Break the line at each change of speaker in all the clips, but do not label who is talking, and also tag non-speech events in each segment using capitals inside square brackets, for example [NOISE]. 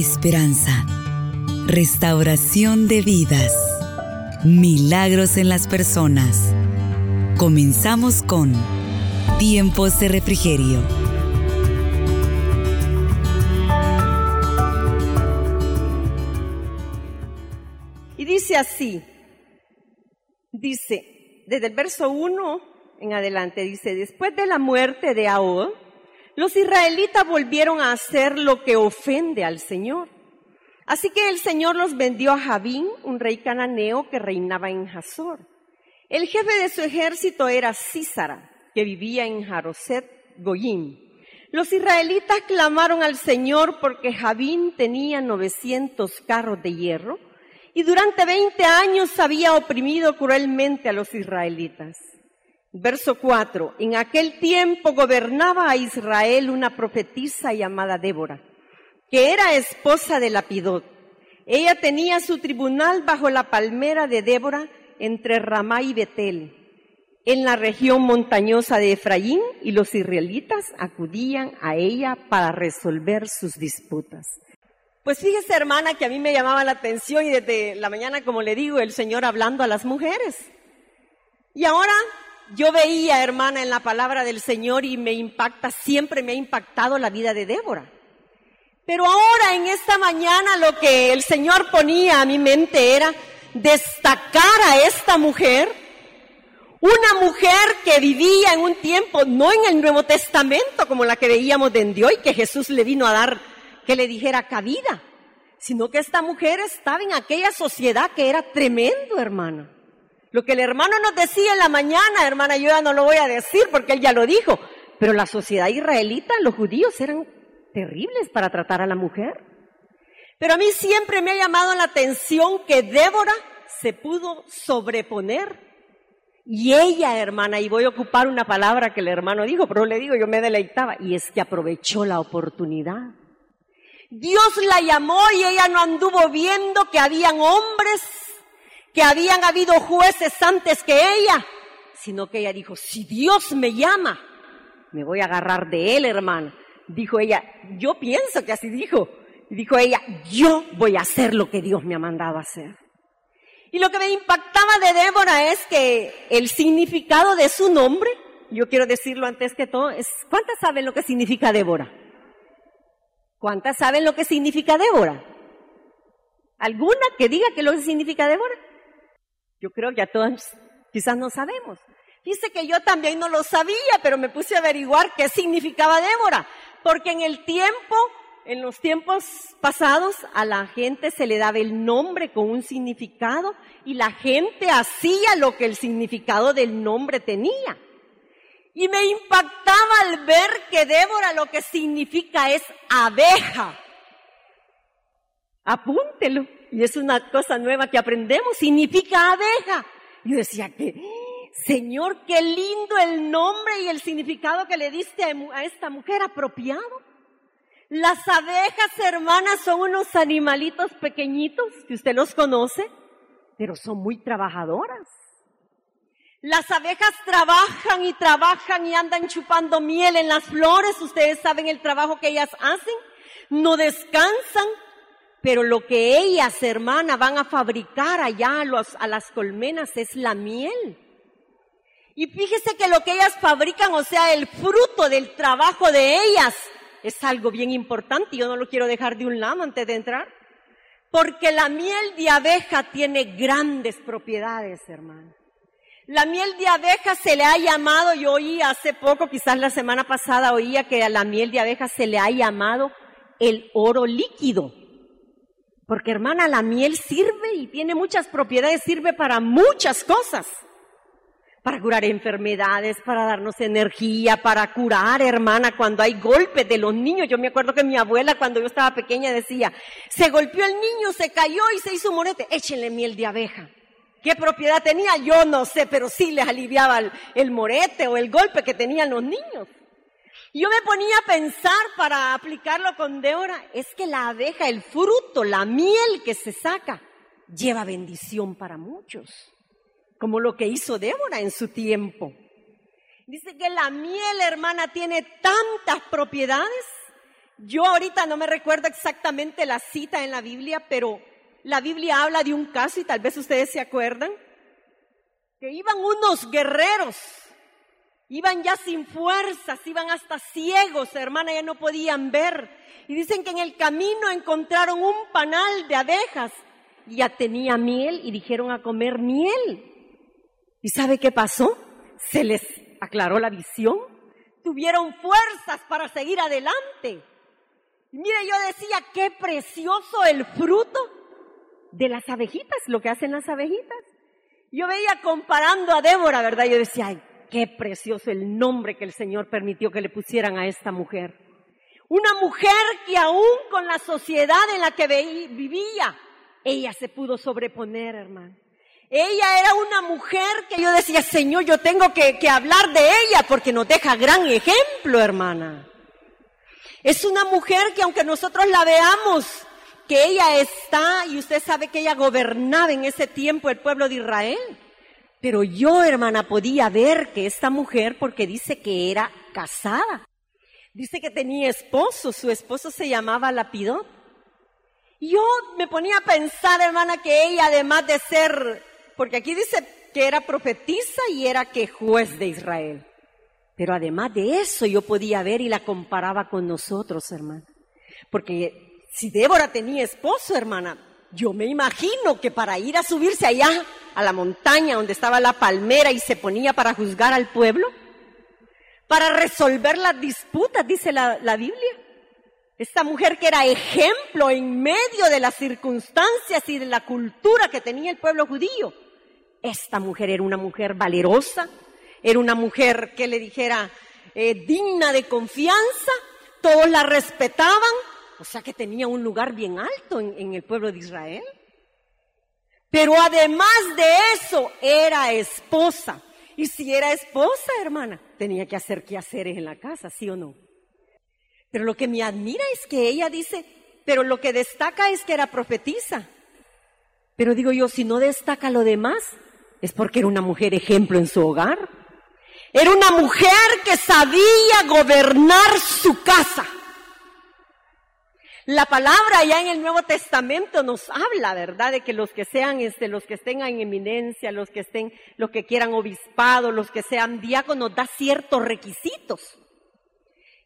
esperanza, restauración de vidas, milagros en las personas. Comenzamos con Tiempos de Refrigerio.
Y dice así, dice, desde el verso 1 en adelante, dice, después de la muerte de Ahod, los israelitas volvieron a hacer lo que ofende al Señor. Así que el Señor los vendió a Javín, un rey cananeo que reinaba en Hazor. El jefe de su ejército era Císara, que vivía en Jaroset Goyim. Los israelitas clamaron al Señor porque Javín tenía 900 carros de hierro y durante 20 años había oprimido cruelmente a los israelitas. Verso 4. En aquel tiempo gobernaba a Israel una profetisa llamada Débora, que era esposa de Lapidot. Ella tenía su tribunal bajo la palmera de Débora entre Ramá y Betel, en la región montañosa de Efraín, y los israelitas acudían a ella para resolver sus disputas. Pues fíjese, hermana, que a mí me llamaba la atención y desde la mañana, como le digo, el Señor hablando a las mujeres. Y ahora yo veía, hermana, en la palabra del Señor y me impacta, siempre me ha impactado la vida de Débora. Pero ahora, en esta mañana, lo que el Señor ponía a mi mente era destacar a esta mujer, una mujer que vivía en un tiempo, no en el Nuevo Testamento, como la que veíamos de hoy, que Jesús le vino a dar, que le dijera cabida, sino que esta mujer estaba en aquella sociedad que era tremendo, hermana. Lo que el hermano nos decía en la mañana, hermana, yo ya no lo voy a decir porque él ya lo dijo, pero la sociedad israelita, los judíos eran terribles para tratar a la mujer. Pero a mí siempre me ha llamado la atención que Débora se pudo sobreponer. Y ella, hermana, y voy a ocupar una palabra que el hermano dijo, pero le digo, yo me deleitaba, y es que aprovechó la oportunidad. Dios la llamó y ella no anduvo viendo que habían hombres que habían habido jueces antes que ella, sino que ella dijo, si Dios me llama, me voy a agarrar de él, hermano. Dijo ella, yo pienso que así dijo. Dijo ella, yo voy a hacer lo que Dios me ha mandado hacer. Y lo que me impactaba de Débora es que el significado de su nombre, yo quiero decirlo antes que todo, es, ¿cuántas saben lo que significa Débora? ¿Cuántas saben lo que significa Débora? ¿Alguna que diga que lo que significa Débora? Yo creo que a todos quizás no sabemos. Dice que yo también no lo sabía, pero me puse a averiguar qué significaba Débora, porque en el tiempo, en los tiempos pasados, a la gente se le daba el nombre con un significado y la gente hacía lo que el significado del nombre tenía. Y me impactaba al ver que Débora lo que significa es abeja. Apúntelo. Y es una cosa nueva que aprendemos. Significa abeja. Yo decía que, Señor, qué lindo el nombre y el significado que le diste a esta mujer apropiado. Las abejas, hermanas, son unos animalitos pequeñitos, que usted los conoce, pero son muy trabajadoras. Las abejas trabajan y trabajan y andan chupando miel en las flores. Ustedes saben el trabajo que ellas hacen. No descansan, pero lo que ellas, hermana, van a fabricar allá a, las colmenas es la miel. Y fíjese que lo que ellas fabrican, o sea, el fruto del trabajo de ellas, es algo bien importante. Yo no lo quiero dejar de un lado antes de entrar. Porque la miel de abeja tiene grandes propiedades, hermana. La miel de abeja se le ha llamado, yo oí hace poco, quizás la semana pasada oía que a la miel de abeja se le ha llamado el oro líquido. Porque hermana, la miel sirve y tiene muchas propiedades, sirve para muchas cosas. Para curar enfermedades, para darnos energía, para curar, hermana, cuando hay golpes de los niños. Yo me acuerdo que mi abuela cuando yo estaba pequeña decía, se golpeó el niño, se cayó y se hizo morete, échenle miel de abeja. ¿Qué propiedad tenía? Yo no sé, pero sí les aliviaba el, el morete o el golpe que tenían los niños. Yo me ponía a pensar para aplicarlo con Débora, es que la abeja, el fruto, la miel que se saca, lleva bendición para muchos, como lo que hizo Débora en su tiempo. Dice que la miel, hermana, tiene tantas propiedades Yo ahorita no me recuerdo exactamente la cita en la Biblia, pero la Biblia habla de un caso y tal vez ustedes se acuerdan, que iban unos guerreros, iban ya sin fuerzas, iban hasta ciegos, hermana, ya no podían ver. Y dicen que en el camino encontraron un panal de abejas ya tenía miel y dijeron a comer miel. ¿Y sabe qué pasó? Se les aclaró la visión, tuvieron fuerzas para seguir adelante. Y mire, yo decía, qué precioso el fruto de las abejitas, lo que hacen las abejitas. Yo veía comparando a Débora, ¿verdad? Yo decía, ay, qué precioso el nombre que el Señor permitió que le pusieran a esta mujer. Una mujer que aún con la sociedad en la que vivía, ella se pudo sobreponer, hermano. Ella era una mujer que yo decía, Señor, yo tengo que, hablar de ella porque nos deja gran ejemplo, hermana. Es una mujer que aunque nosotros la veamos, que ella está, y usted sabe que ella gobernaba en ese tiempo el pueblo de Israel. Pero yo, hermana, podía ver que esta mujer, porque dice que era casada, dice que tenía esposo, su esposo se llamaba Lapidot. Yo me ponía a pensar, hermana, que ella, además de ser, porque aquí dice que era profetisa y era que juez de Israel. Pero además de eso yo podía ver y la comparaba con nosotros, hermana. Porque si Débora tenía esposo, hermana, yo me imagino que para ir a subirse allá a la montaña donde estaba la palmera y se ponía para juzgar al pueblo, para resolver las disputas, dice la, la Biblia. Esta mujer que era ejemplo en medio de las circunstancias y de la cultura que tenía el pueblo judío. Esta mujer era una mujer valerosa, era una mujer que le dijera eh, digna de confianza, todos la respetaban, o sea que tenía un lugar bien alto en, en el pueblo de Israel. Pero además de eso, era esposa. Y si era esposa, hermana, tenía que hacer quehaceres en la casa, ¿sí o no? Pero lo que me admira es que ella dice, pero lo que destaca es que era profetisa. Pero digo yo, si no destaca lo demás, es porque era una mujer ejemplo en su hogar. Era una mujer que sabía gobernar su casa. La palabra ya en el Nuevo Testamento nos habla, ¿verdad? De que los que sean, este, los que estén en eminencia, los que estén, los que quieran obispado, los que sean diáconos, da ciertos requisitos.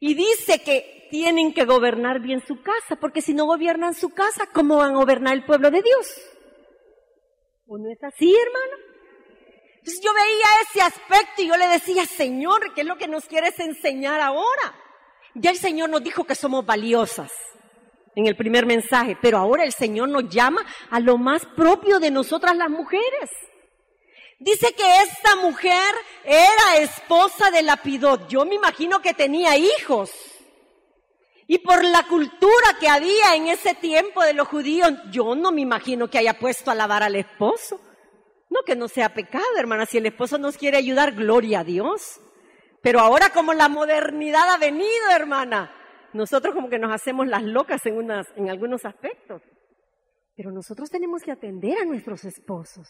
Y dice que tienen que gobernar bien su casa, porque si no gobiernan su casa, ¿cómo van a gobernar el pueblo de Dios? ¿O no es así, hermano? Entonces yo veía ese aspecto y yo le decía, Señor, ¿qué es lo que nos quieres enseñar ahora? Ya el Señor nos dijo que somos valiosas en el primer mensaje, pero ahora el Señor nos llama a lo más propio de nosotras las mujeres. Dice que esta mujer era esposa de Lapidot. Yo me imagino que tenía hijos. Y por la cultura que había en ese tiempo de los judíos, yo no me imagino que haya puesto a lavar al esposo. No que no sea pecado, hermana. Si el esposo nos quiere ayudar, gloria a Dios. Pero ahora como la modernidad ha venido, hermana, nosotros como que nos hacemos las locas en, en algunos aspectos. Pero nosotros tenemos que atender a nuestros esposos.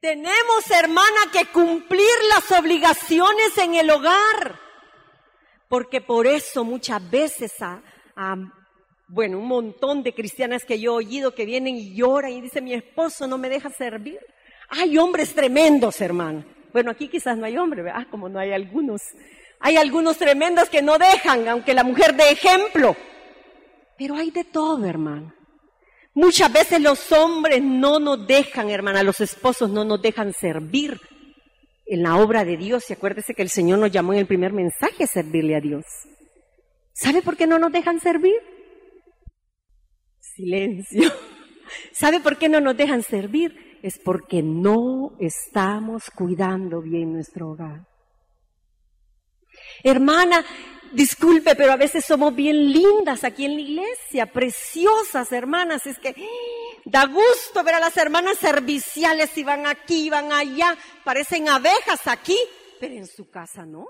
Tenemos, hermana, que cumplir las obligaciones en el hogar. Porque por eso muchas veces a, a bueno, un montón de cristianas que yo he oído que vienen y lloran y dicen, mi esposo no me deja servir. Hay hombres tremendos, hermano. Bueno, aquí quizás no hay hombres, ¿verdad? Como no hay algunos. Hay algunos tremendos que no dejan, aunque la mujer de ejemplo. Pero hay de todo, hermano. Muchas veces los hombres no nos dejan, hermana, los esposos no nos dejan servir en la obra de Dios. Y acuérdese que el Señor nos llamó en el primer mensaje a servirle a Dios. ¿Sabe por qué no nos dejan servir? Silencio. [LAUGHS] ¿Sabe por qué no nos dejan servir? Es porque no estamos cuidando bien nuestro hogar. Hermana, disculpe, pero a veces somos bien lindas aquí en la iglesia, preciosas hermanas. Es que ¡eh! da gusto ver a las hermanas serviciales y van aquí, van allá, parecen abejas aquí, pero en su casa no.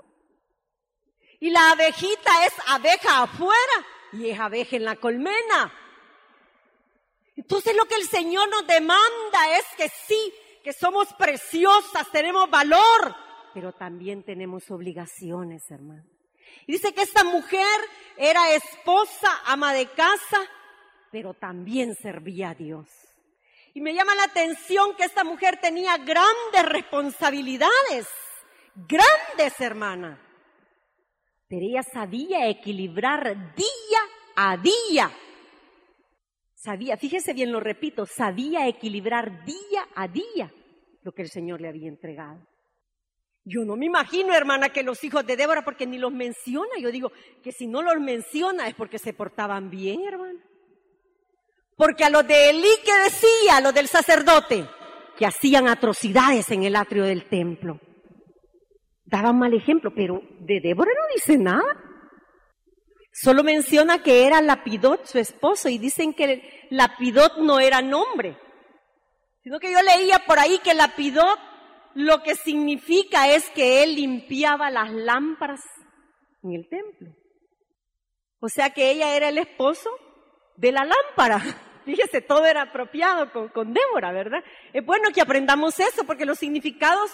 Y la abejita es abeja afuera y es abeja en la colmena. Entonces lo que el Señor nos demanda es que sí, que somos preciosas, tenemos valor, pero también tenemos obligaciones, hermano. dice que esta mujer era esposa, ama de casa, pero también servía a Dios. Y me llama la atención que esta mujer tenía grandes responsabilidades, grandes hermanas. Pero ella sabía equilibrar día a día. Sabía, fíjese bien, lo repito, sabía equilibrar día a día lo que el Señor le había entregado. Yo no me imagino, hermana, que los hijos de Débora, porque ni los menciona, yo digo que si no los menciona es porque se portaban bien, hermana. Porque a los de Elí que decía, a los del sacerdote, que hacían atrocidades en el atrio del templo. Daban mal ejemplo, pero de Débora no dice nada. Solo menciona que era Lapidot, su esposo, y dicen que Lapidot no era nombre, sino que yo leía por ahí que Lapidot lo que significa es que él limpiaba las lámparas en el templo. O sea que ella era el esposo de la lámpara. [LAUGHS] Fíjese, todo era apropiado con, Débora, ¿verdad? Es bueno que aprendamos eso porque los significados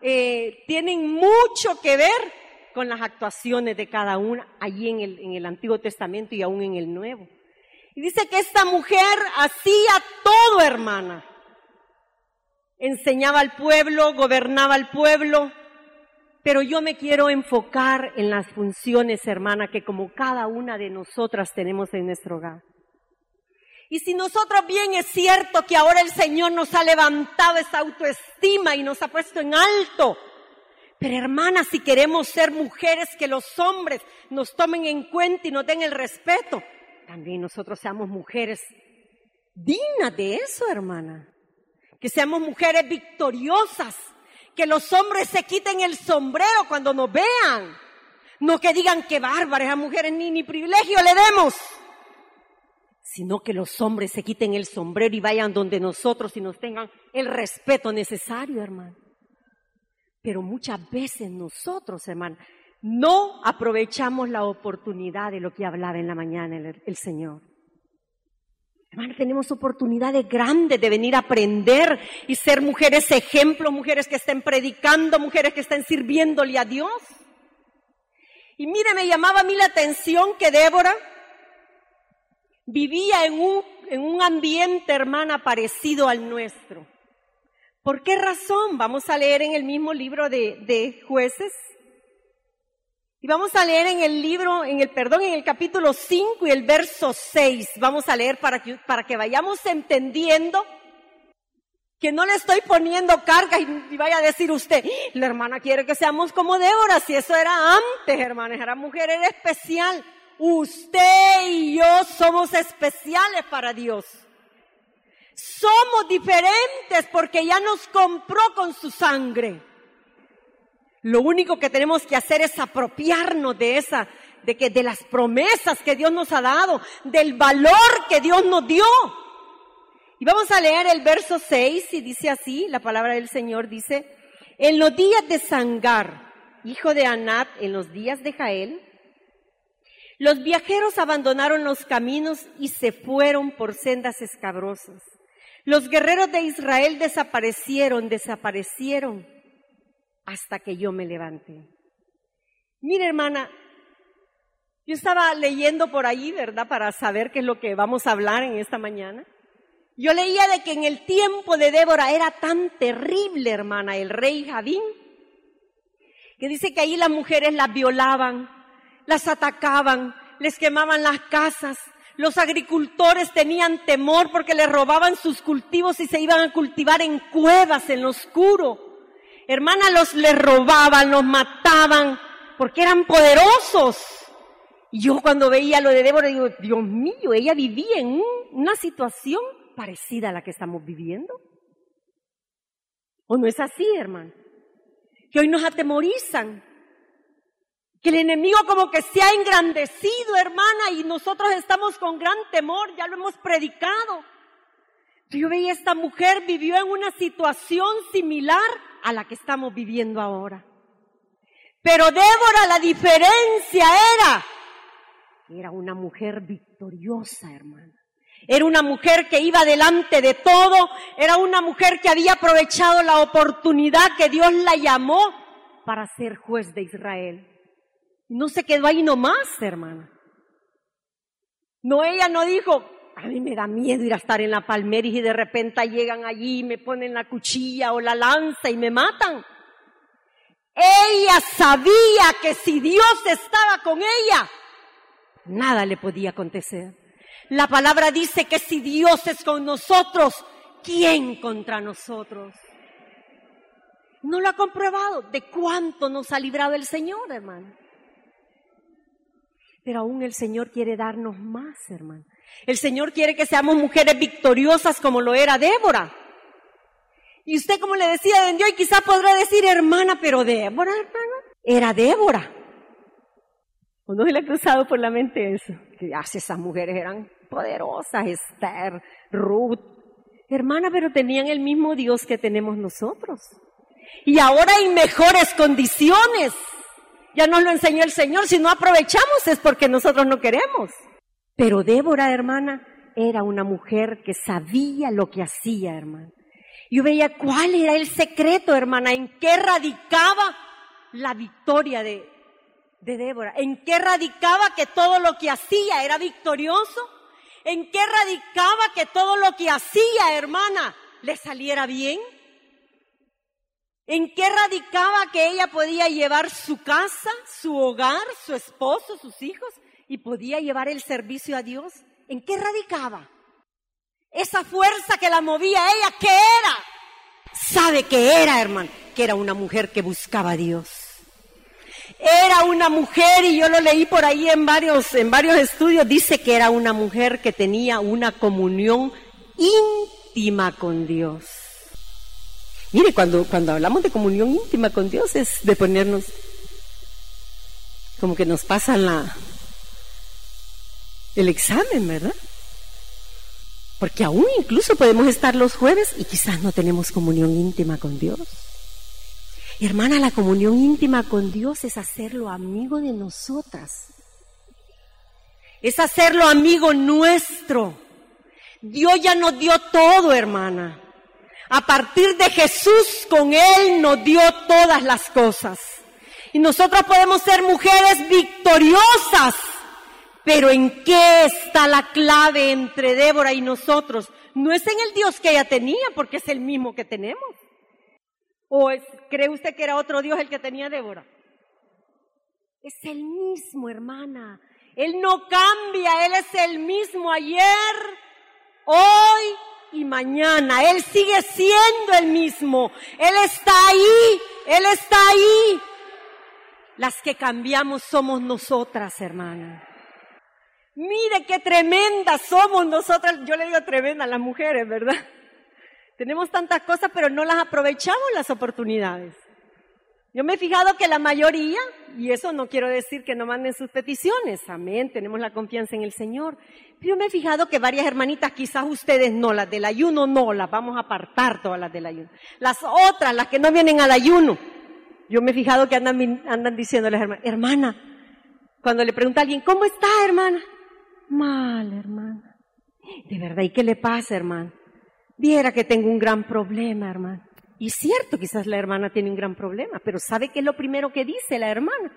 eh, tienen mucho que ver con las actuaciones de cada una allí en el, en el Antiguo Testamento y aún en el Nuevo. Y dice que esta mujer hacía todo, hermana enseñaba al pueblo, gobernaba al pueblo, pero yo me quiero enfocar en las funciones, hermana, que como cada una de nosotras tenemos en nuestro hogar. Y si nosotros bien es cierto que ahora el Señor nos ha levantado esa autoestima y nos ha puesto en alto, pero hermana, si queremos ser mujeres que los hombres nos tomen en cuenta y nos den el respeto, también nosotros seamos mujeres dignas de eso, hermana que seamos mujeres victoriosas, que los hombres se quiten el sombrero cuando nos vean, no que digan que bárbaras a mujeres ni, ni privilegio le demos, sino que los hombres se quiten el sombrero y vayan donde nosotros y nos tengan el respeto necesario, hermano. Pero muchas veces nosotros, hermano, no aprovechamos la oportunidad de lo que hablaba en la mañana el, el Señor. Hermana, tenemos oportunidades grandes de venir a aprender y ser mujeres ejemplo, mujeres que estén predicando, mujeres que estén sirviéndole a Dios. Y mire, me llamaba a mí la atención que Débora vivía en un, en un ambiente, hermana, parecido al nuestro. ¿Por qué razón? Vamos a leer en el mismo libro de, de jueces, y vamos a leer en el libro, en el perdón, en el capítulo 5 y el verso 6. Vamos a leer para que, para que vayamos entendiendo que no le estoy poniendo carga y, vaya a decir usted, la hermana quiere que seamos como Débora, si eso era antes, hermanas, era mujer, era especial. Usted y yo somos especiales para Dios. Somos diferentes porque ya nos compró con su sangre. Lo único que tenemos que hacer es apropiarnos de esa, de que, de las promesas que Dios nos ha dado, del valor que Dios nos dio. Y vamos a leer el verso 6 y dice así, la palabra del Señor dice, en los días de Sangar, hijo de Anat, en los días de Jael, los viajeros abandonaron los caminos y se fueron por sendas escabrosas. Los guerreros de Israel desaparecieron, desaparecieron hasta que yo me levanté. Mire, hermana, yo estaba leyendo por ahí, ¿verdad? Para saber qué es lo que vamos a hablar en esta mañana. Yo leía de que en el tiempo de Débora era tan terrible, hermana, el rey Javín, que dice que ahí las mujeres las violaban, las atacaban, les quemaban las casas, los agricultores tenían temor porque les robaban sus cultivos y se iban a cultivar en cuevas, en lo oscuro. Hermana, los le robaban, los mataban, porque eran poderosos. Y yo cuando veía lo de Débora digo, Dios mío, ella vivía en una situación parecida a la que estamos viviendo. ¿O no es así, hermano? Que hoy nos atemorizan. Que el enemigo como que se ha engrandecido, hermana, y nosotros estamos con gran temor, ya lo hemos predicado. Yo veía esta mujer vivió en una situación similar a la que estamos viviendo ahora. Pero Débora, la diferencia era, era una mujer victoriosa, hermana. Era una mujer que iba delante de todo, era una mujer que había aprovechado la oportunidad que Dios la llamó para ser juez de Israel. No se quedó ahí nomás, hermana. No, ella no dijo, a mí me da miedo ir a estar en la palmera y de repente llegan allí y me ponen la cuchilla o la lanza y me matan. Ella sabía que si Dios estaba con ella, nada le podía acontecer. La palabra dice que si Dios es con nosotros, ¿quién contra nosotros? No lo ha comprobado. ¿De cuánto nos ha librado el Señor, hermano? Pero aún el Señor quiere darnos más, hermano. El Señor quiere que seamos mujeres victoriosas como lo era Débora. Y usted, como le decía, vendió y quizá podrá decir, hermana, pero Débora, era Débora. ¿O no se le ha cruzado por la mente eso? Que hace esas mujeres eran poderosas, Esther, Ruth. Hermana, pero tenían el mismo Dios que tenemos nosotros. Y ahora hay mejores condiciones. Ya nos lo enseñó el Señor. Si no aprovechamos es porque nosotros no queremos. Pero Débora, hermana, era una mujer que sabía lo que hacía, hermana. Yo veía cuál era el secreto, hermana, en qué radicaba la victoria de, de Débora, en qué radicaba que todo lo que hacía era victorioso, en qué radicaba que todo lo que hacía, hermana, le saliera bien. ¿En qué radicaba que ella podía llevar su casa, su hogar, su esposo, sus hijos y podía llevar el servicio a Dios? ¿En qué radicaba? Esa fuerza que la movía a ella, ¿qué era? Sabe que era, hermano, que era una mujer que buscaba a Dios. Era una mujer, y yo lo leí por ahí en varios, en varios estudios, dice que era una mujer que tenía una comunión íntima con Dios. Mire, cuando, cuando hablamos de comunión íntima con Dios es de ponernos como que nos pasan la, el examen, ¿verdad? Porque aún incluso podemos estar los jueves y quizás no tenemos comunión íntima con Dios. Hermana, la comunión íntima con Dios es hacerlo amigo de nosotras. Es hacerlo amigo nuestro. Dios ya nos dio todo, hermana. A partir de Jesús, con Él nos dio todas las cosas. Y nosotros podemos ser mujeres victoriosas. Pero ¿en qué está la clave entre Débora y nosotros? No es en el Dios que ella tenía, porque es el mismo que tenemos. ¿O cree usted que era otro Dios el que tenía Débora? Es el mismo, hermana. Él no cambia, Él es el mismo ayer, hoy y mañana. Él sigue siendo el mismo. Él está ahí, Él está ahí. Las que cambiamos somos nosotras, hermana. Mire qué tremendas somos nosotras. Yo le digo tremenda las mujeres, ¿verdad? Tenemos tantas cosas, pero no las aprovechamos las oportunidades. Yo me he fijado que la mayoría, y eso no quiero decir que no manden sus peticiones, amén, tenemos la confianza en el Señor, pero yo me he fijado que varias hermanitas, quizás ustedes no, las del ayuno no, las vamos a apartar todas las del ayuno. Las otras, las que no vienen al ayuno, yo me he fijado que andan, andan diciéndoles, hermana, hermana, cuando le pregunta a alguien, ¿cómo está, hermana? Mal, hermana. De verdad, ¿y qué le pasa, hermana? Viera que tengo un gran problema, hermano. Y cierto, quizás la hermana tiene un gran problema, pero ¿sabe qué es lo primero que dice la hermana?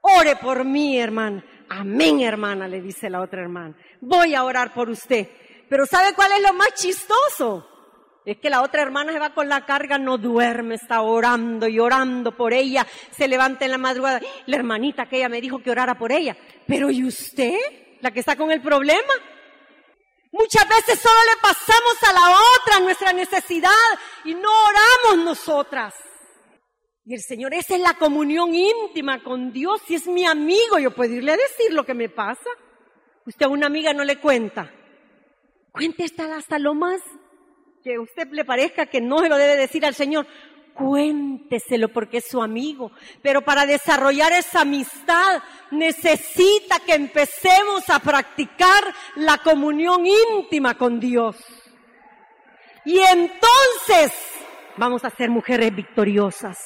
Ore por mí, hermana. Amén, hermana, le dice la otra hermana. Voy a orar por usted. Pero ¿sabe cuál es lo más chistoso? Es que la otra hermana se va con la carga, no duerme, está orando y orando por ella, se levanta en la madrugada. La hermanita que ella me dijo que orara por ella. Pero ¿y usted? La que está con el problema. Muchas veces solo le pasamos a la otra nuestra necesidad y no oramos nosotras. Y el Señor, esa es la comunión íntima con Dios. Si es mi amigo, yo puedo irle a decir lo que me pasa. Usted a una amiga no le cuenta. Cuente hasta, lo más que usted le parezca que no se lo debe decir al Señor cuénteselo porque es su amigo. Pero para desarrollar esa amistad necesita que empecemos a practicar la comunión íntima con Dios. Y entonces vamos a ser mujeres victoriosas,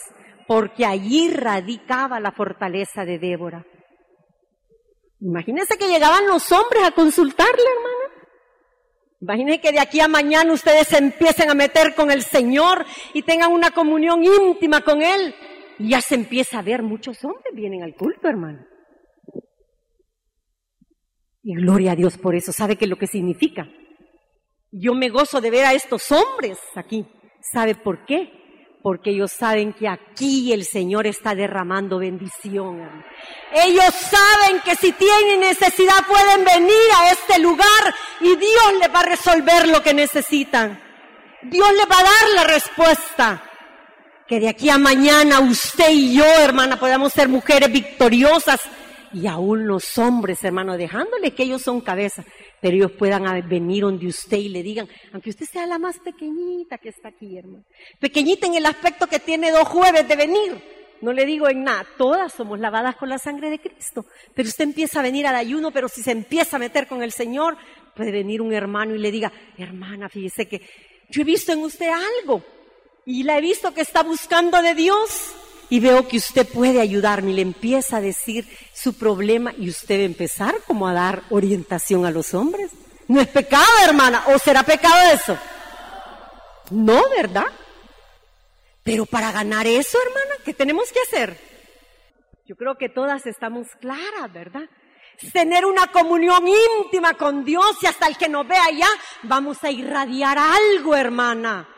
porque allí radicaba la fortaleza de Débora. Imagínense que llegaban los hombres a consultarle, hermana. Imagínense que de aquí a mañana ustedes se empiecen a meter con el Señor y tengan una comunión íntima con Él. Y ya se empieza a ver, muchos hombres vienen al culto, hermano. Y gloria a Dios por eso. ¿Sabe qué es lo que significa? Yo me gozo de ver a estos hombres aquí. ¿Sabe por qué? Porque ellos saben que aquí el Señor está derramando bendición. Ellos saben que si tienen necesidad pueden venir a este lugar y Dios les va a resolver lo que necesitan. Dios les va a dar la respuesta. Que de aquí a mañana usted y yo, hermana, podamos ser mujeres victoriosas y aún los hombres, hermano, dejándole que ellos son cabeza, pero ellos puedan venir donde usted y le digan, aunque usted sea la más pequeñita que está aquí, hermano. Pequeñita en el aspecto que tiene dos jueves de venir. No le digo en nada, todas somos lavadas con la sangre de Cristo. Pero usted empieza a venir al ayuno, pero si se empieza a meter con el Señor, puede venir un hermano y le diga, hermana, fíjese que yo he visto en usted algo y la he visto que está buscando de Dios y veo que usted puede ayudarme y le empieza a decir su problema y usted empezar como a dar orientación a los hombres. No es pecado, hermana, o será pecado eso. No, ¿verdad? Pero para ganar eso, hermana, ¿qué tenemos que hacer? Yo creo que todas estamos claras, ¿verdad? Tener una comunión íntima con Dios y hasta el que nos vea allá, vamos a irradiar algo, hermana.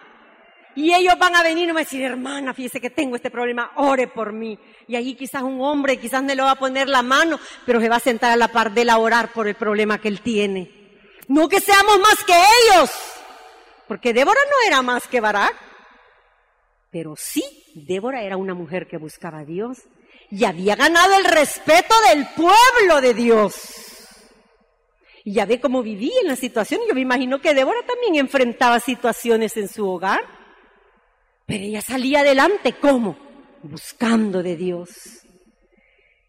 Y ellos van a venir y me decir, hermana, fíjese que tengo este problema, ore por mí. Y allí quizás un hombre, quizás no le va a poner la mano, pero se va a sentar a la par de él a orar por el problema que él tiene. No que seamos más que ellos, porque Débora no era más que Barak. Pero sí, Débora era una mujer que buscaba a Dios y había ganado el respeto del pueblo de Dios. Y ya ve cómo vivía en la situación. Yo me imagino que Débora también enfrentaba situaciones en su hogar. Pero ella salía adelante, ¿cómo? Buscando de Dios,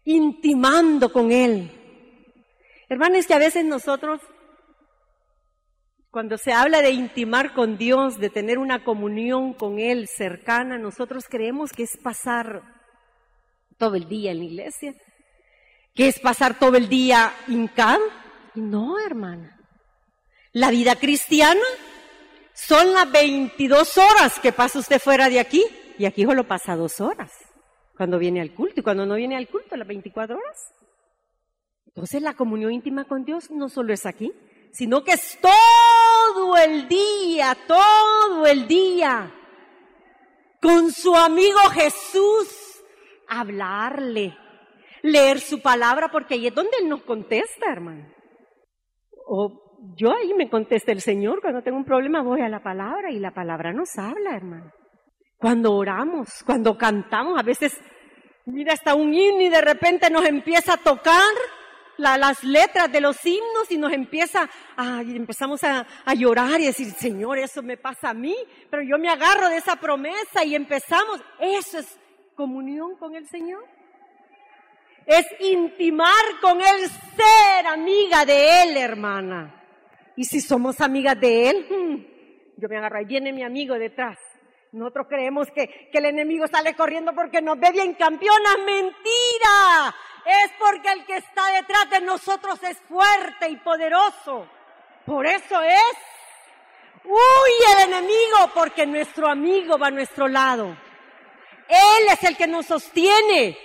intimando con Él. Hermanos, que a veces nosotros, cuando se habla de intimar con Dios, de tener una comunión con Él cercana, nosotros creemos que es pasar todo el día en la iglesia, que es pasar todo el día hincado. No, hermana. La vida cristiana son las 22 horas que pasa usted fuera de aquí y aquí solo pasa dos horas cuando viene al culto y cuando no viene al culto las 24 horas. Entonces la comunión íntima con Dios no solo es aquí, sino que es todo el día, todo el día, con su amigo Jesús, hablarle, leer su palabra, porque ahí es donde nos contesta, hermano. O yo ahí me contesta el Señor, cuando tengo un problema voy a la palabra y la palabra nos habla, hermano. Cuando oramos, cuando cantamos, a veces, mira, hasta un himno y de repente nos empieza a tocar las letras de los himnos y nos empieza a, y empezamos a, a llorar y decir, Señor, eso me pasa a mí, pero yo me agarro de esa promesa y empezamos. Eso es comunión con el Señor es intimar con Él, ser amiga de Él, hermana. Y si somos amigas de Él, hmm, yo me agarro, ahí viene mi amigo detrás. Nosotros creemos que, que el enemigo sale corriendo porque nos ve bien campeona. Mentira. Es porque el que está detrás de nosotros es fuerte y poderoso. Por eso es. Huye el enemigo porque nuestro amigo va a nuestro lado. Él es el que nos sostiene.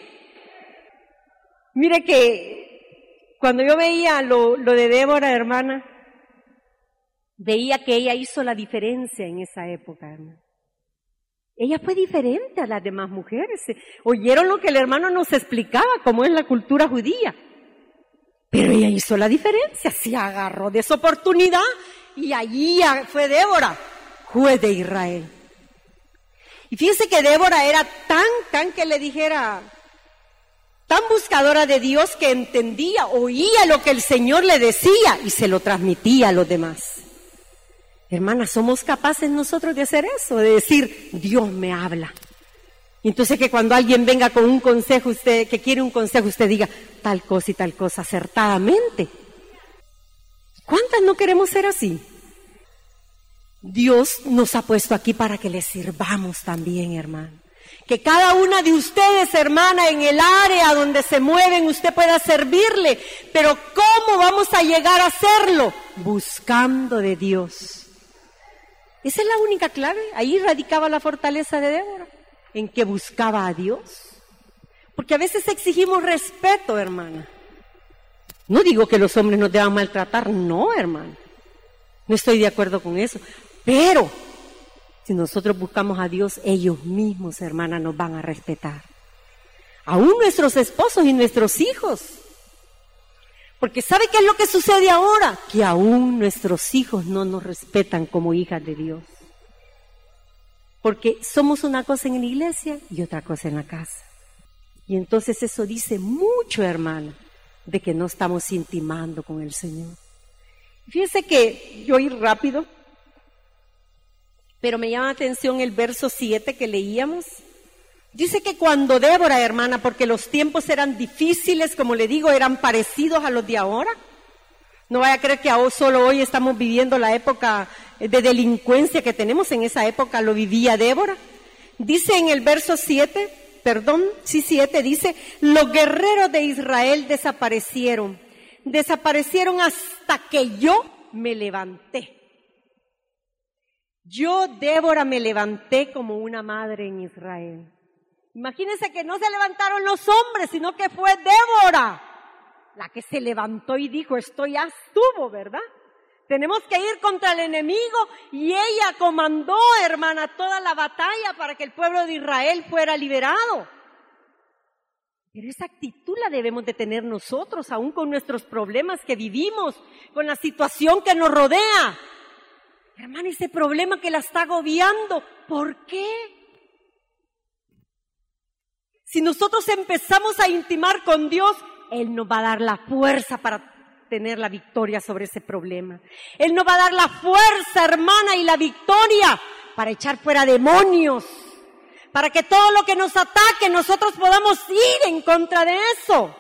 Mire que cuando yo veía lo, lo de Débora, hermana, veía que ella hizo la diferencia en esa época. Ella fue diferente a las demás mujeres. Oyeron lo que el hermano nos explicaba, cómo es la cultura judía. Pero ella hizo la diferencia, se agarró de esa oportunidad y allí fue Débora, juez de Israel. Y fíjense que Débora era tan, tan que le dijera, tan buscadora de Dios que entendía, oía lo que el Señor le decía y se lo transmitía a los demás. Hermanas, somos capaces nosotros de hacer eso, de decir, Dios me habla. Y entonces que cuando alguien venga con un consejo, usted, que quiere un consejo, usted diga tal cosa y tal cosa acertadamente. ¿Cuántas no queremos ser así? Dios nos ha puesto aquí para que le sirvamos también, hermano. Que cada una de ustedes, hermana, en el área donde se mueven, usted pueda servirle. Pero ¿cómo vamos a llegar a hacerlo? Buscando de Dios. Esa es la única clave. Ahí radicaba la fortaleza de Débora, en que buscaba a Dios. Porque a veces exigimos respeto, hermana. No digo que los hombres nos deban maltratar, no, hermano. No estoy de acuerdo con eso. Pero si nosotros buscamos a Dios, ellos mismos, hermana, nos van a respetar. Aún nuestros esposos y nuestros hijos. Porque ¿sabe qué es lo que sucede ahora? Que aún nuestros hijos no nos respetan como hijas de Dios. Porque somos una cosa en la iglesia y otra cosa en la casa. Y entonces eso dice mucho, hermana, de que no estamos intimando con el Señor. Fíjense que yo ir rápido, pero me llama la atención el verso 7 que leíamos. Dice que cuando Débora, hermana, porque los tiempos eran difíciles, como le digo, eran parecidos a los de ahora. No vaya a creer que solo hoy estamos viviendo la época de delincuencia que tenemos, en esa época lo vivía Débora. Dice en el verso 7, perdón, sí 7, dice, los guerreros de Israel desaparecieron desaparecieron hasta que yo me levanté. Yo, Débora, me levanté como una madre en Israel. Imagínense que no se levantaron los hombres, sino que fue Débora la que se levantó y dijo, esto ya estuvo, ¿verdad? Tenemos que ir contra el enemigo y ella comandó, hermana, toda la batalla para que el pueblo de Israel fuera liberado. Pero esa actitud la debemos de tener nosotros, aún con nuestros problemas que vivimos, con la situación que nos rodea. Hermana, ese problema que la está agobiando, ¿por qué? Si nosotros empezamos a intimar con Dios, Él nos va a dar la fuerza para tener la victoria sobre ese problema. Él nos va a dar la fuerza, hermana, y la victoria para echar fuera demonios, para que todo lo que nos ataque nosotros podamos ir en contra de eso.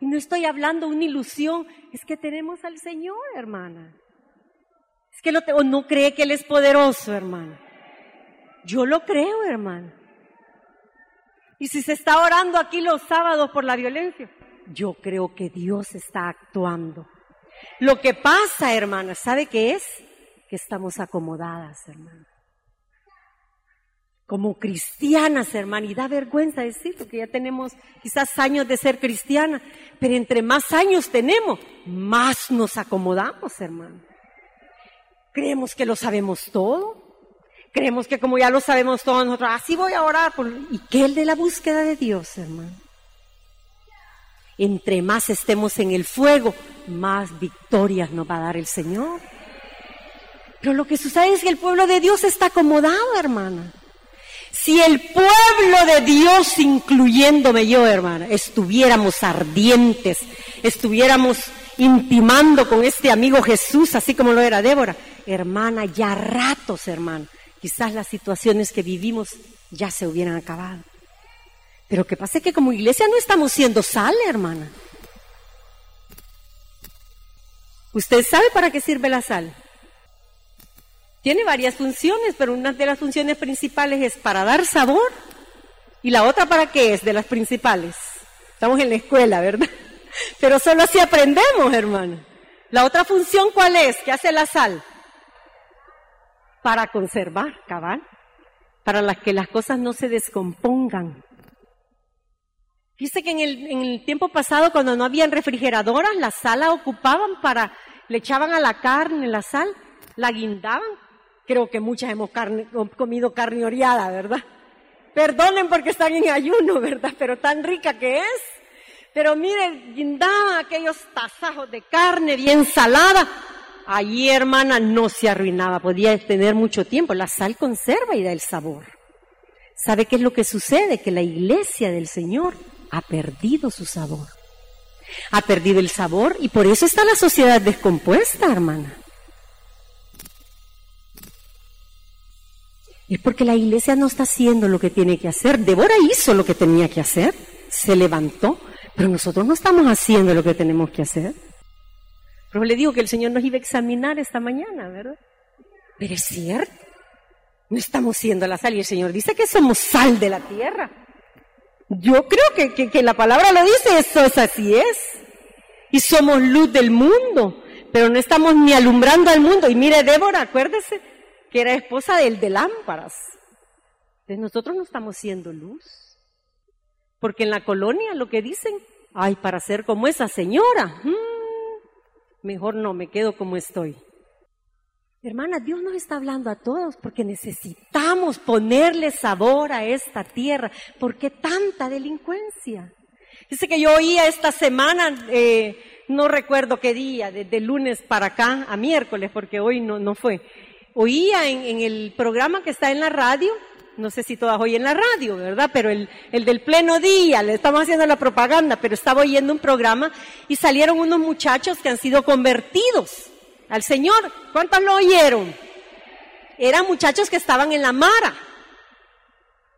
Y no estoy hablando una ilusión, es que tenemos al Señor, hermana. Es que no cree que Él es poderoso, hermana. Yo lo creo, hermana. Y si se está orando aquí los sábados por la violencia, yo creo que Dios está actuando. Lo que pasa, hermana, ¿sabe qué es? Que estamos acomodadas, hermana como cristianas, hermana, y da vergüenza decirlo, que ya tenemos quizás años de ser cristiana, pero entre más años tenemos, más nos acomodamos, hermano. Creemos que lo sabemos todo, creemos que como ya lo sabemos todo, nosotros, así voy a orar, por... ¿y qué el de la búsqueda de Dios, hermano? Entre más estemos en el fuego, más victorias nos va a dar el Señor. Pero lo que sucede es que el pueblo de Dios está acomodado, hermana. Si el pueblo de Dios, incluyéndome yo, hermana, estuviéramos ardientes, estuviéramos intimando con este amigo Jesús, así como lo era Débora, hermana, ya ratos, hermana, quizás las situaciones que vivimos ya se hubieran acabado. Pero que pasa que como iglesia no estamos siendo sal, hermana. ¿Usted sabe para qué sirve la sal? Tiene varias funciones, pero una de las funciones principales es para dar sabor. ¿Y la otra para qué es de las principales? Estamos en la escuela, ¿verdad? [LAUGHS] Pero solo así aprendemos, hermano. La otra función, ¿cuál es? ¿Qué hace la sal? Para conservar, cabal. Para las que las cosas no se descompongan. Dice que en el, tiempo pasado, cuando no habían refrigeradoras, la sal ocupaban para, le echaban a la carne la sal, la guindaban Creo que muchas hemos comido carne oreada, ¿verdad? Perdonen porque están en ayuno, ¿verdad? Pero tan rica que es. Pero miren, guindaban aquellos tasajos de carne bien salada. Allí, hermana, no se arruinaba, podía tener mucho tiempo. La sal conserva y da el sabor. ¿Sabe qué es lo que sucede? Que la iglesia del Señor ha perdido su sabor. Ha perdido el sabor y por eso está la sociedad descompuesta, hermana. Es porque la iglesia no está haciendo lo que tiene que hacer. Débora hizo lo que tenía que hacer, se levantó, pero nosotros no estamos haciendo lo que tenemos que hacer. Pero le digo que el Señor nos iba a examinar esta mañana, ¿verdad? Pero es cierto, no estamos siendo la sal y el Señor dice que somos sal de la tierra. Yo creo que, que la palabra lo dice, eso es así es. Y somos luz del mundo, pero no estamos ni alumbrando al mundo. Y mire, Débora, acuérdese, que era esposa del de lámparas. Entonces nosotros no estamos siendo luz. Porque en la colonia lo que dicen ay, para ser como esa señora, mm, mejor no, me quedo como estoy. Hermana, Dios nos está hablando a todos porque necesitamos ponerle sabor a esta tierra. ¿Por qué tanta delincuencia? Dice que yo oía esta semana, eh, no recuerdo qué día, desde lunes para acá a miércoles, porque hoy no, no fue. Oía en el programa que está en la radio, no sé si todas oyen la radio, ¿verdad? Pero el, el del pleno día, le estamos haciendo la propaganda, pero estaba oyendo un programa y salieron unos muchachos que han sido convertidos al Señor. ¿Cuántos lo oyeron? Eran muchachos que estaban en la mara.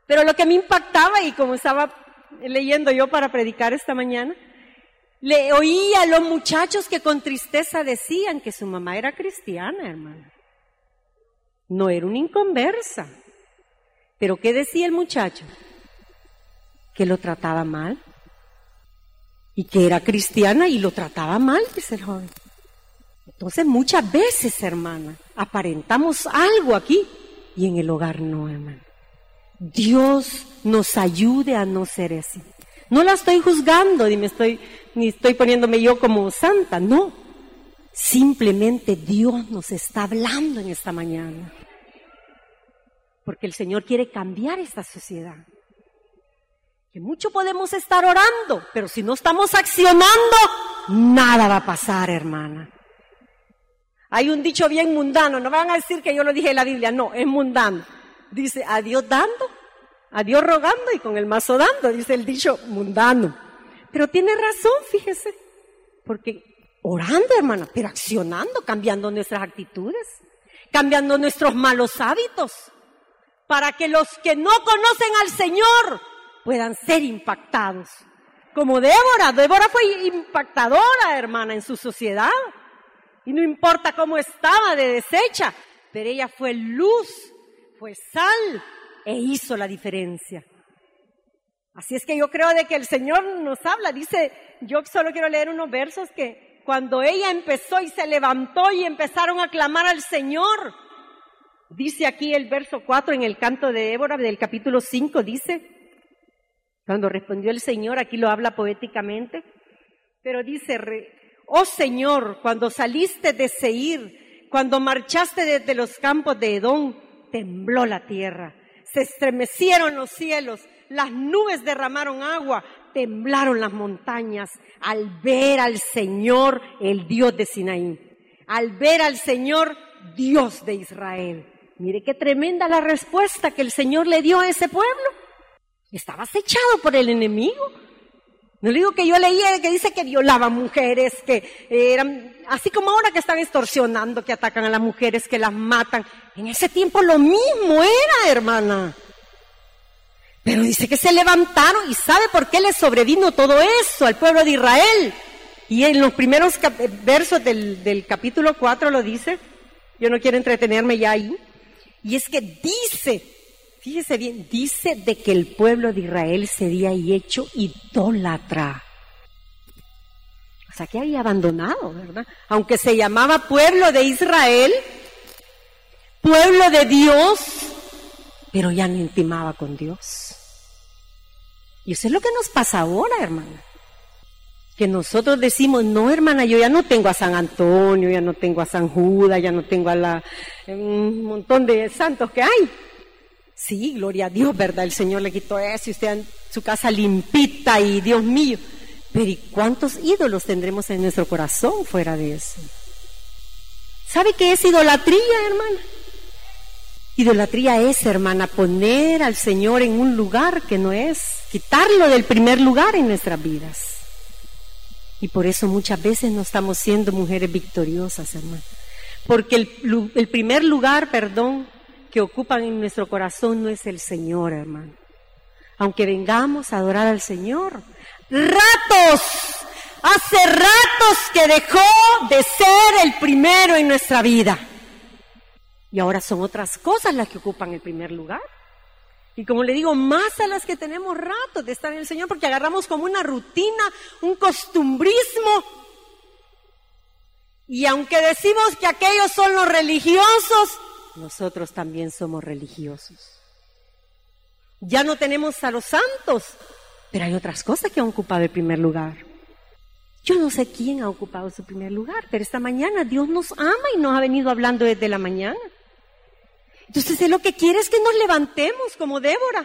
Pero lo que me impactaba y como estaba leyendo yo para predicar esta mañana, le oía a los muchachos que con tristeza decían que su mamá era cristiana, hermano. No era una inconversa. Pero ¿qué decía el muchacho? Que lo trataba mal. Y que era cristiana y lo trataba mal, dice el joven. Entonces muchas veces, hermana, aparentamos algo aquí y en el hogar no, hermana. Dios nos ayude a no ser así. No la estoy juzgando ni me estoy ni estoy poniéndome yo como santa, no. Simplemente Dios nos está hablando en esta mañana. Porque el Señor quiere cambiar esta sociedad. Que mucho podemos estar orando, pero si no estamos accionando, nada va a pasar, hermana. Hay un dicho bien mundano, no van a decir que yo lo dije en la Biblia, no, es mundano. Dice, a Dios dando, a Dios rogando y con el mazo dando, dice el dicho mundano. Pero tiene razón, fíjese, porque orando, hermana, pero accionando, cambiando nuestras actitudes, cambiando nuestros malos hábitos, para que los que no conocen al Señor puedan ser impactados. Como Débora, Débora fue impactadora, hermana, en su sociedad. Y no importa cómo estaba de deshecha, pero ella fue luz, fue sal e hizo la diferencia. Así es que yo creo de que el Señor nos habla. Dice, yo solo quiero leer unos versos que cuando ella empezó y se levantó y empezaron a clamar al Señor, dice aquí el verso 4 en el canto de Ébora del capítulo 5, dice, cuando respondió el Señor, aquí lo habla poéticamente, pero dice, Oh Señor, cuando saliste de Seir, cuando marchaste desde los campos de Edom, tembló la tierra, se estremecieron los cielos, las nubes derramaron agua, temblaron las montañas al ver al Señor, el Dios de Sinaí, al ver al Señor, Dios de Israel. Mire qué tremenda la respuesta que el Señor le dio a ese pueblo. Estaba acechado por el enemigo. No le digo que yo leía que dice que violaban mujeres, que eran, así como ahora que están extorsionando, que atacan a las mujeres, que las matan. En ese tiempo lo mismo era, hermana. Pero dice que se levantaron y sabe por qué le sobrevino todo eso al pueblo de Israel. Y en los primeros versos del, del capítulo 4 lo dice. Yo no quiero entretenerme ya ahí. Y es que dice Fíjese bien, dice de que el pueblo de Israel sería hecho idólatra. O sea, que había abandonado, ¿verdad? Aunque se llamaba pueblo de Israel, pueblo de Dios, pero ya no intimaba con Dios. Y eso es lo que nos pasa ahora, hermana. Que nosotros decimos, no, hermana, yo ya no tengo a San Antonio, ya no tengo a San Judas, ya no tengo a la, un montón de santos que hay. Sí, gloria a Dios, ¿verdad? El Señor le quitó eso y usted en su casa limpita y Dios mío. Pero ¿y cuántos ídolos tendremos en nuestro corazón fuera de eso? ¿Sabe qué es idolatría, hermana? Idolatría es, hermana, poner al Señor en un lugar que no es, quitarlo del primer lugar en nuestras vidas. Y por eso muchas veces no estamos siendo mujeres victoriosas, hermana. Porque el, el primer lugar, perdón, que ocupan en nuestro corazón no es el Señor, hermano. Aunque vengamos a adorar al Señor. Ratos, hace ratos que dejó de ser el primero en nuestra vida. Y ahora son otras cosas las que ocupan el primer lugar. Y como le digo, más a las que tenemos ratos de estar en el Señor, porque agarramos como una rutina, un costumbrismo. Y aunque decimos que aquellos son los religiosos, nosotros también somos religiosos. Ya no tenemos a los santos, Pero hay otras cosas que han ocupado el primer lugar. Yo no sé quién ha ocupado su primer lugar, pero esta mañana Dios nos ama y nos ha venido hablando desde la mañana. Entonces Él lo que quiere es que nos levantemos como Débora.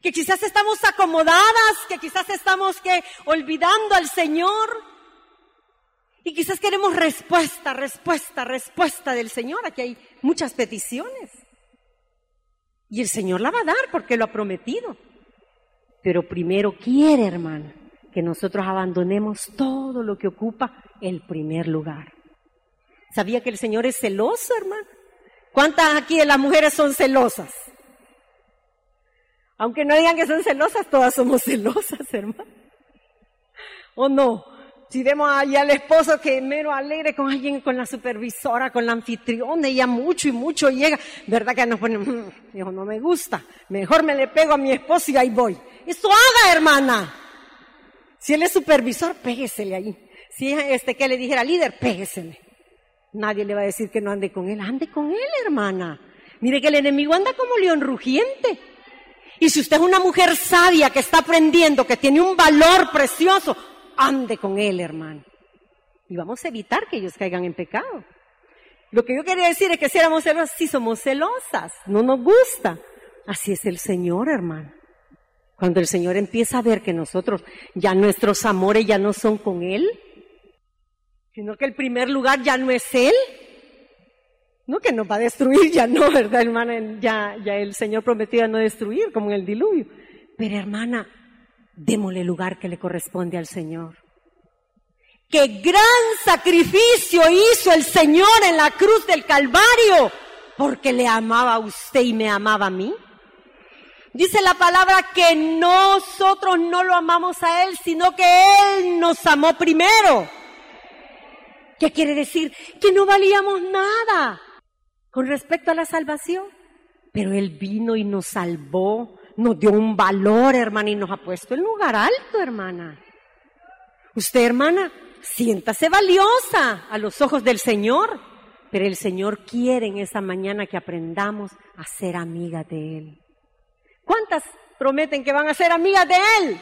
Que quizás estamos acomodadas, que quizás estamos que olvidando al Señor. Y quizás queremos respuesta, respuesta, respuesta del Señor. Aquí hay muchas peticiones. Y el Señor la va a dar porque lo ha prometido. Pero primero quiere, hermana, que nosotros abandonemos todo lo que ocupa el primer lugar. ¿Sabía que el Señor es celoso, hermano? ¿Cuántas aquí de las mujeres son celosas? Aunque no digan que son celosas, todas somos [LAUGHS] celosas, hermano. ¿O no? Si vemos allá al esposo que mero alegre con alguien, con la supervisora, con la anfitriona, ella mucho y mucho llega, ¿verdad que nos pone, mm, dijo, no me gusta, mejor me le pego a mi esposo y ahí voy. Eso haga, hermana. Si él es supervisor, péguesele ahí. Si es este que le dijera líder, péguesele. Nadie le va a decir que no ande con él, ande con él, hermana. Mire que el enemigo anda como león rugiente. Y si usted es una mujer sabia que está aprendiendo, que tiene un valor precioso, ande con él, hermano. Y vamos a evitar que ellos caigan en pecado. Lo que yo quería decir es que si éramos celosas, sí somos celosas, no nos gusta. Así es el Señor, hermano. Cuando el Señor empieza a ver que nosotros, ya nuestros amores ya no son con Él, sino que el primer lugar ya no es Él, no que nos va a destruir, ya no, ¿verdad, hermana? Ya, ya el Señor prometió no destruir, como en el diluvio. Pero hermana, démosle lugar que le corresponde al Señor. Qué gran sacrificio hizo el Señor en la cruz del Calvario, porque le amaba a usted y me amaba a mí. Dice la palabra que nosotros no lo amamos a Él, sino que Él nos amó primero. ¿Qué quiere decir? Que no valíamos nada con respecto a la salvación. Pero Él vino y nos salvó nos dio un valor, hermana, y nos ha puesto en lugar alto, hermana. Usted, hermana, siéntase valiosa a los ojos del Señor, pero el Señor quiere en esa mañana que aprendamos a ser amigas de Él. ¿Cuántas prometen que van a ser amigas de Él?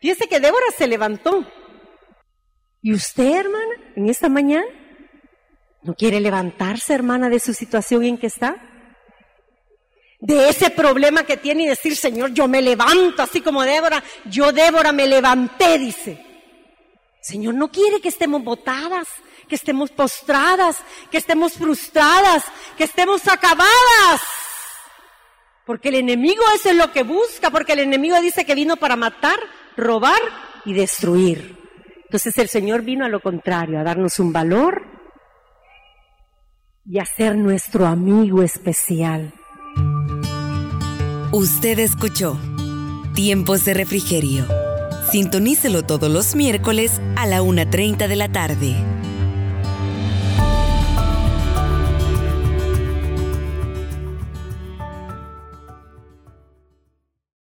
Fíjese que Débora se levantó. ¿Y usted, hermana, en esta mañana? ¿No quiere levantarse, hermana, de su situación en que está? de ese problema que tiene y decir, Señor, yo me levanto, así como Débora, yo Débora me levanté, dice. Señor no quiere que estemos botadas, que estemos postradas, que estemos frustradas, que estemos acabadas. Porque el enemigo eso es lo que busca, porque el enemigo dice que vino para matar, robar y destruir. Entonces el Señor vino a lo contrario, a darnos un valor y a ser nuestro amigo especial.
Usted escuchó Tiempos de Refrigerio. Sintonícelo todos los miércoles a la 1.30 de la tarde.